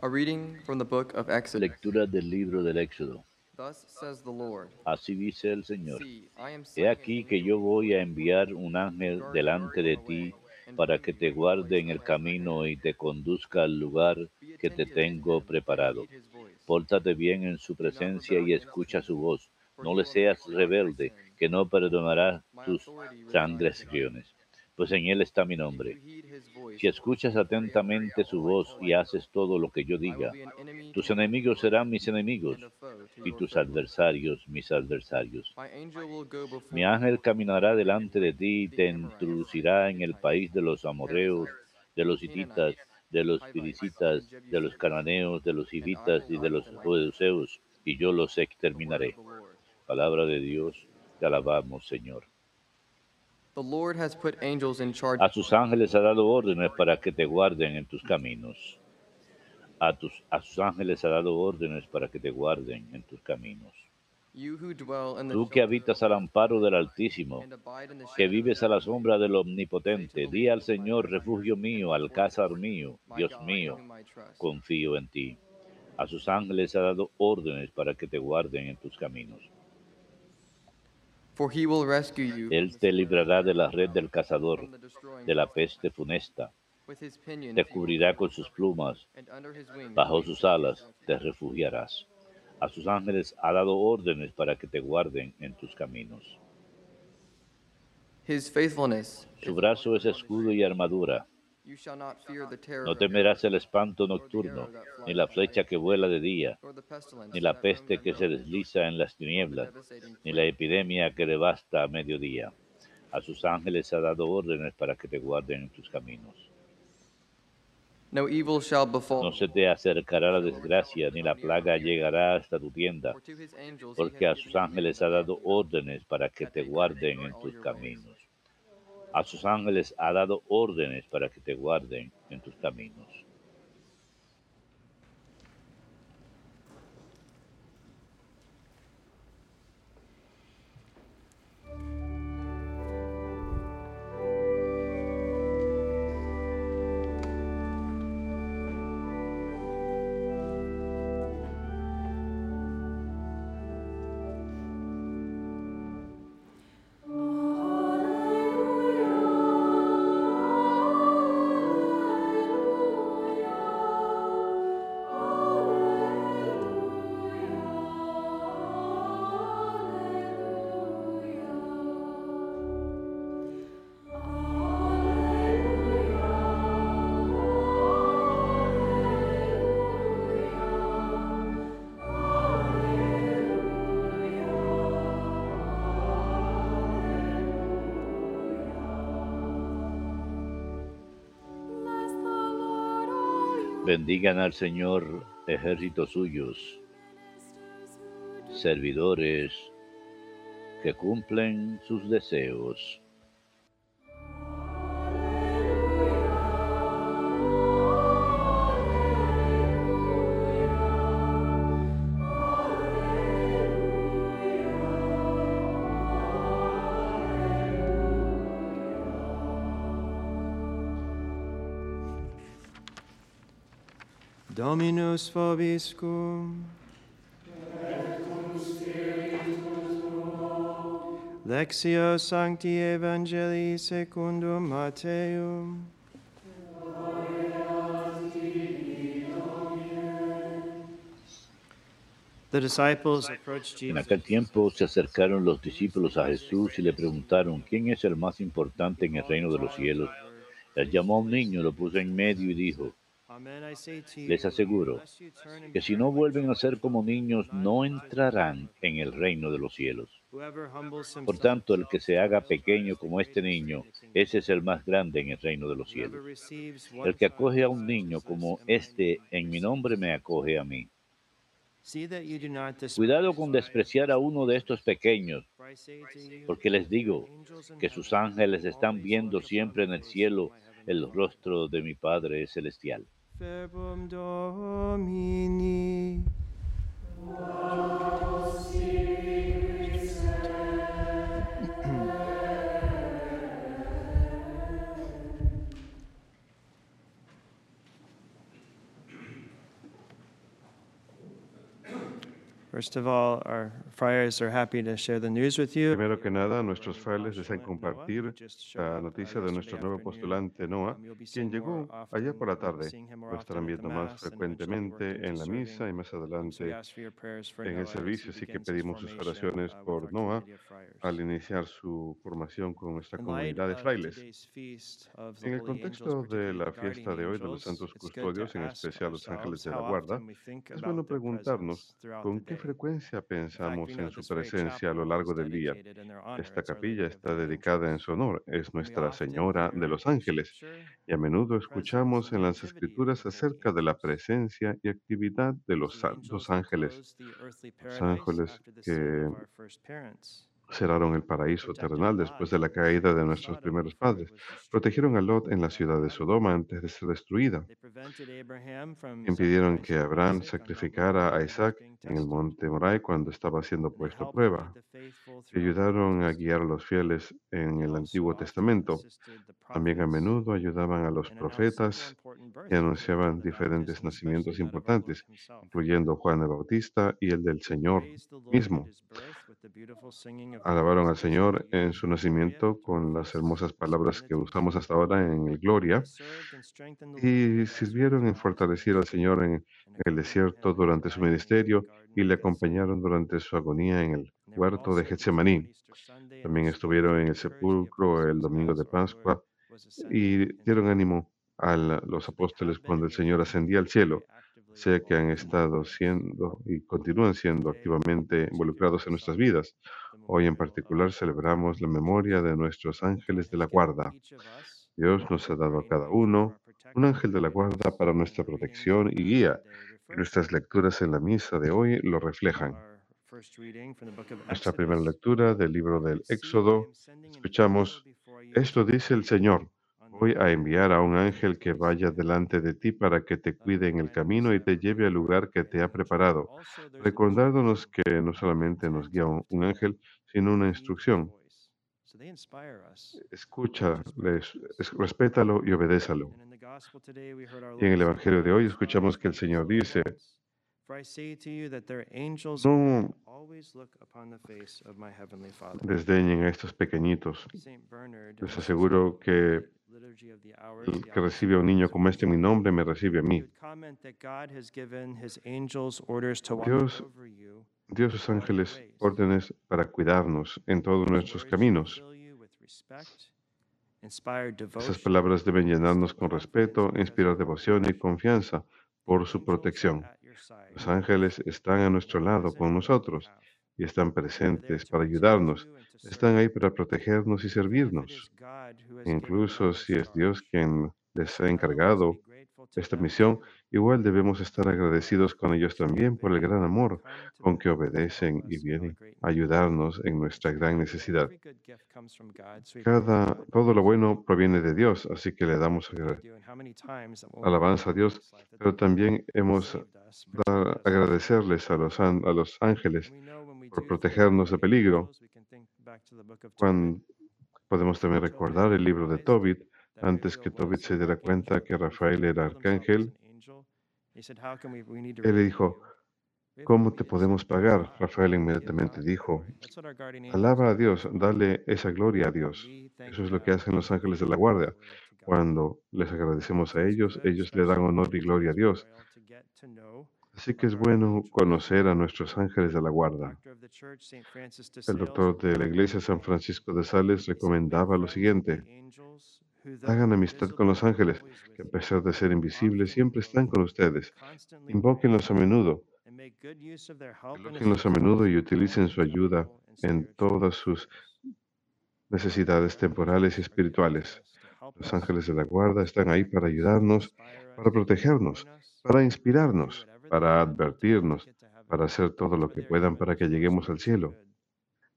A reading from the book of Exodus. Lectura del libro del Éxodo. Thus says the Lord. Así dice el Señor. He aquí que yo voy a enviar un ángel delante de ti para que te guarde en el camino y te conduzca al lugar que te tengo preparado. Pórtate bien en su presencia y escucha su voz. No le seas rebelde, que no perdonará tus transgresiones, pues en él está mi nombre. Si escuchas atentamente su voz y haces todo lo que yo diga, tus enemigos serán mis enemigos y tus adversarios mis adversarios. Mi ángel caminará delante de ti y te introducirá en el país de los amorreos, de los hititas, de los piricitas, de los cananeos, de los hivitas y de los jebuseos, y yo los exterminaré. Palabra de Dios, te alabamos, Señor. A sus ángeles ha dado órdenes para que te guarden en tus caminos. A, tus, a sus ángeles ha dado órdenes para que te guarden en tus caminos. you who dwell in the Tú que habitas al amparo del Altísimo, que vives a la sombra del Omnipotente, di al Señor, refugio mío, alcázar mío, Dios mío, confío en ti. A sus ángeles ha dado órdenes para que te guarden en tus caminos. For he will rescue you Él te librará de la red del cazador, de la peste funesta. Te cubrirá con sus plumas, bajo sus alas te refugiarás. A sus ángeles ha dado órdenes para que te guarden en tus caminos. His faithfulness. Su brazo es escudo y armadura. No temerás el espanto nocturno, ni la flecha que vuela de día, ni la peste que se desliza en las tinieblas, ni la epidemia que devasta a mediodía. A sus ángeles ha dado órdenes para que te guarden en tus caminos. No se te acercará la desgracia, ni la plaga llegará hasta tu tienda, porque a sus ángeles ha dado órdenes para que te guarden en tus caminos. A sus ángeles ha dado órdenes para que te guarden en tus caminos. Bendigan al Señor ejércitos suyos, servidores que cumplen sus deseos. Dominus vobiscum. Lectio Sancti Evangelii secundum approached En aquel tiempo se acercaron los discípulos a Jesús y le preguntaron, ¿quién es el más importante en el reino de los cielos? Él llamó a un niño, lo puso en medio y dijo, Les aseguro que si no vuelven a ser como niños, no entrarán en el reino de los cielos. Por tanto, el que se haga pequeño como este niño, ese es el más grande en el reino de los cielos. El que acoge a un niño como este en mi nombre me acoge a mí. Cuidado con despreciar a uno de estos pequeños, porque les digo que sus ángeles están viendo siempre en el cielo el rostro de mi Padre celestial. verbum Domini. First of all, our friars are happy to share the news with you. Primero que nada, nuestros frailes desean compartir la noticia de nuestro nuevo postulante Noah, quien llegó ayer por la tarde. Lo estarán viendo más frecuentemente en la misa y más adelante en el servicio. Así que pedimos sus oraciones por Noah al iniciar su formación con nuestra comunidad de frailes. En el contexto de la fiesta de hoy de los santos custodios, en especial los ángeles de la guarda, es bueno preguntarnos con qué frecuencia pensamos en su presencia a lo largo del día. Esta capilla está dedicada en su honor, es Nuestra Señora de los Ángeles, y a menudo escuchamos en las escrituras acerca de la presencia y actividad de los ángeles, los ángeles que cerraron el paraíso terrenal después de la caída de nuestros primeros padres. Protegieron a Lot en la ciudad de Sodoma do antes de ser destruida. Impidieron que Abraham sacrificara a Isaac en el monte Moray cuando estaba siendo puesto a prueba. ayudaron a guiar a los fieles en el Antiguo Testamento. También a menudo ayudaban a los profetas y anunciaban diferentes nacimientos importantes, incluyendo Juan el Bautista y el del Señor mismo. Alabaron al Señor en su nacimiento con las hermosas palabras que usamos hasta ahora en el Gloria. Y sirvieron en fortalecer al Señor en el desierto durante su ministerio y le acompañaron durante su agonía en el huerto de Getsemaní. También estuvieron en el sepulcro el domingo de Pascua y dieron ánimo a los apóstoles cuando and el Señor ascendía al cielo. Sé que han estado siendo y continúan siendo activamente in involucrados en nuestras vidas. Hoy en particular celebramos la memoria de nuestros ángeles de la guarda. Dios nos ha dado a cada uno un ángel de la guarda para nuestra protección y guía. nuestras lecturas en la misa de hoy lo reflejan. Nuestra primera lectura del libro del Éxodo, escuchamos, esto to dice el Señor, voy a enviar a un ángel que vaya delante de ti para que te cuide en el camino y te lleve al lugar que te ha preparado, recordándonos que no solamente nos guía un, ángel, sino una instrucción. Escucha, respétalo y obedézalo. Y en el Evangelio de hoy "Arise, escuchamos que el Señor dice, no desdeñen a estos pequeñitos. Les aseguro que el the que recibe a un niño como este en mi nombre me recibe a mí. Dios. Dios sus ángeles órdenes para cuidarnos en todos nuestros caminos. Esas palabras deben llenarnos con respeto, inspirar devoción y confianza por su protección. Los ángeles están a nuestro lado con nosotros. Y están presentes para ayudarnos. Están ahí para protegernos y servirnos. Incluso si es Dios quien les ha encargado esta misión, igual debemos estar agradecidos con ellos también por el gran amor con que obedecen y vienen a ayudarnos en nuestra gran necesidad. Cada, todo lo bueno proviene de Dios, así que le damos alabanza a Dios, pero también hemos and agradecerles a los, a los ángeles Por protegernos de peligro. Cuando podemos también recordar el libro de Tobit, antes que Tobit se diera cuenta que Rafael era arcángel, an angel. He said, "How can we- we need to él le dijo, ¿cómo te podemos pagar? Rafael inmediatamente dijo, glory." That's what our guardian angels alaba a. Dios, dale esa gloria a Dios. Eso es lo que hacen los ángeles de la guardia. Cuando les agradecemos a ellos, ellos le dan honor y gloria a Dios. Así que es bueno conocer a nuestros ángeles de la guarda. El doctor de la iglesia San Francisco de Sales he said, "Make recomendaba lo siguiente, hagan amistad con los ángeles, que a pesar de ser invisibles siempre están con ustedes. Invóquenlos a menudo, elóquenlos a menudo y utilicen su ayuda en todas sus necesidades temporales y espirituales. Los ángeles de la guarda están ahí para ayudarnos, para protegernos, para inspirarnos, para advertirnos, para hacer todo lo que puedan para que lleguemos al cielo.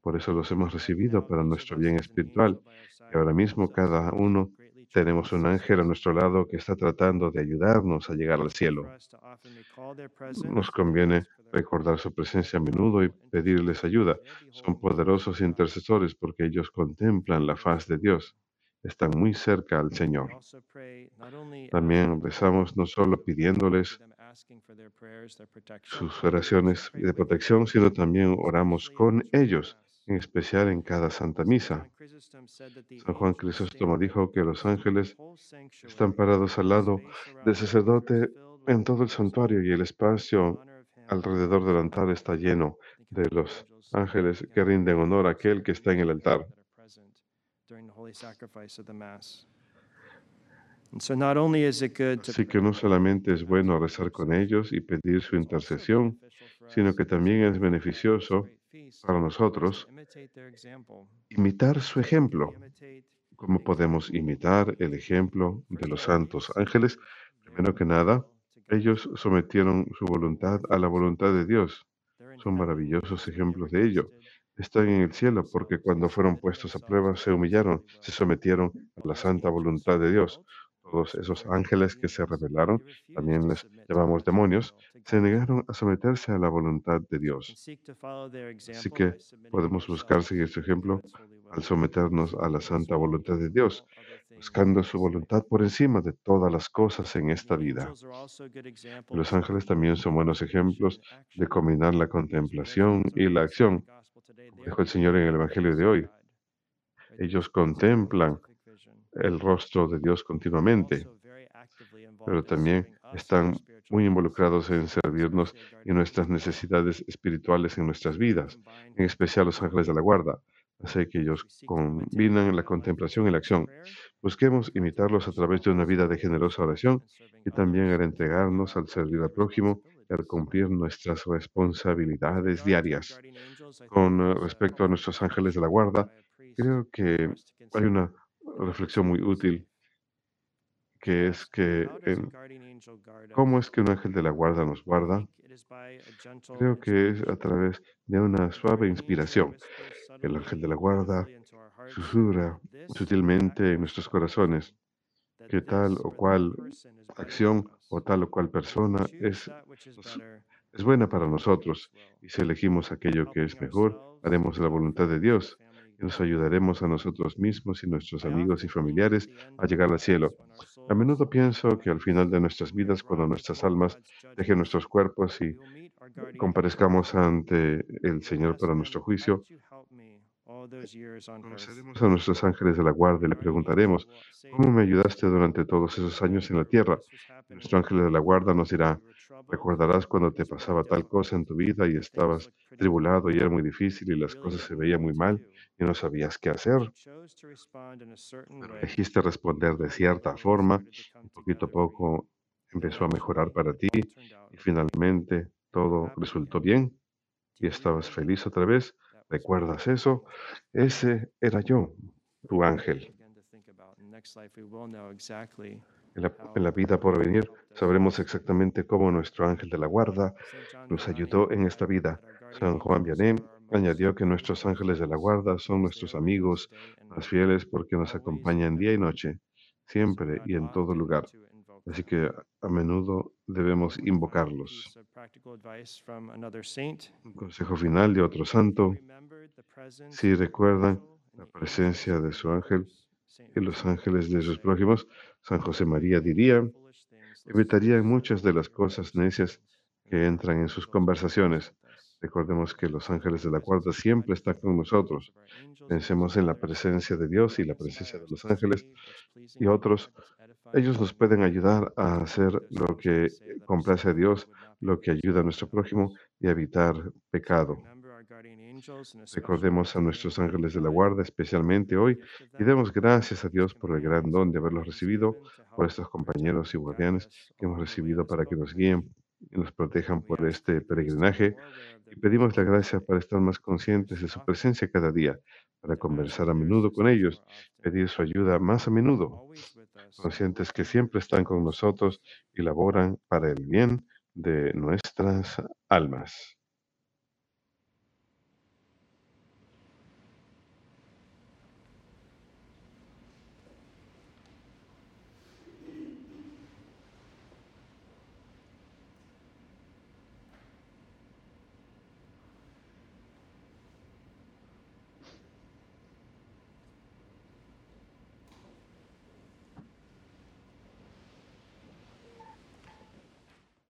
Por eso los hemos recibido para nuestro bien espiritual. Y ahora mismo cada uno tenemos un ángel a nuestro lado que está tratando de ayudarnos a llegar al cielo. Nos conviene recordar su presencia a menudo y pedirles ayuda. Son poderosos intercesores porque ellos contemplan la faz de Dios. Están muy cerca al Señor. También rezamos no solo pidiéndoles sus oraciones de protección, sino también oramos con ellos, en especial en cada Santa Misa. San Juan Crisóstomo dijo que los ángeles están parados al lado del sacerdote en todo el santuario y el espacio alrededor del altar está lleno de los ángeles que rinden honor a aquel que está en el altar. Así que no solamente es bueno rezar con ellos y pedir su intercesión, sino que también es beneficioso para nosotros imitar su ejemplo. ¿Cómo podemos imitar el ejemplo de los santos ángeles? Primero que nada, ellos sometieron su voluntad a la voluntad de Dios. Son maravillosos ejemplos de ello. Están en el cielo porque cuando fueron puestos a prueba se humillaron, se sometieron a la santa voluntad de Dios. Todos esos ángeles que se rebelaron, también les llamamos demonios, se negaron a someterse a la voluntad de Dios. Así que podemos buscar seguir su ejemplo al someternos a la santa voluntad de Dios, buscando su voluntad por encima de todas las cosas en esta vida. Los ángeles también son buenos ejemplos de combinar la contemplación y la acción, dijo el Señor en el Evangelio de hoy. Ellos contemplan el rostro de Dios continuamente, pero también están muy involucrados en servirnos y nuestras necesidades espirituales en nuestras vidas, en especial los ángeles de la guarda. Así que ellos combinan la contemplación y la acción. Busquemos imitarlos a través de una vida de generosa oración y también al entregarnos al servir al prójimo y al cumplir nuestras responsabilidades diarias. Con respecto a nuestros ángeles de la guarda, creo que hay una reflexión muy útil que es que en cómo es que un ángel de la guarda nos guarda. Creo que es a través de una suave inspiración. El ángel de la guarda susurra sutilmente en nuestros corazones que tal o cual acción o tal o cual persona es, es buena para nosotros. Y si elegimos aquello que es mejor, haremos la voluntad de Dios nos ayudaremos a nosotros mismos y nuestros amigos y familiares a llegar al cielo. A menudo pienso que al final de nuestras vidas, cuando nuestras almas dejen nuestros cuerpos y comparezcamos ante el Señor para nuestro juicio, conoceremos a nuestros ángeles de la guardia y le preguntaremos, ¿cómo me ayudaste durante todos esos años en la tierra? Nuestro ángel de la guarda nos dirá, recordarás cuando te pasaba tal cosa en tu vida y estabas tribulado y era muy difícil y las cosas se veían muy mal y no sabías qué hacer. Pero elegiste responder de cierta forma, poquito a poco empezó a mejorar para ti y finalmente todo resultó bien y estabas feliz otra vez. ¿Recuerdas eso? Ese era yo, tu ángel. En la, en la, vida por venir sabremos exactamente cómo nuestro ángel de la guarda nos ayudó en esta vida. San Juan Vianney añadió que nuestros ángeles de la guarda son nuestros amigos más fieles porque nos acompañan día y noche, siempre y en todo lugar. Así que a menudo debemos invocarlos. Un consejo final de otro santo. Si recuerdan la presencia de su ángel y los ángeles de sus prójimos, San José María diría, evitarían muchas de las cosas necias que entran en sus conversaciones. Recordemos que los ángeles de la guarda siempre están con nosotros. Pensemos en la presencia de Dios y la presencia de los ángeles y otros. Ellos nos pueden ayudar a hacer lo que complace a Dios, lo que ayuda a nuestro prójimo y a evitar pecado. Recordemos a nuestros ángeles de la guarda, especialmente hoy, y demos gracias a Dios por el gran don de haberlos recibido, por estos compañeros y guardianes que hemos recibido para que nos guíen y nos protejan por este peregrinaje. Y pedimos la gracia para estar más conscientes de su presencia cada día, para conversar a menudo con ellos, pedir su ayuda más a menudo, conscientes que siempre están con nosotros y laboran para el bien de nuestras almas.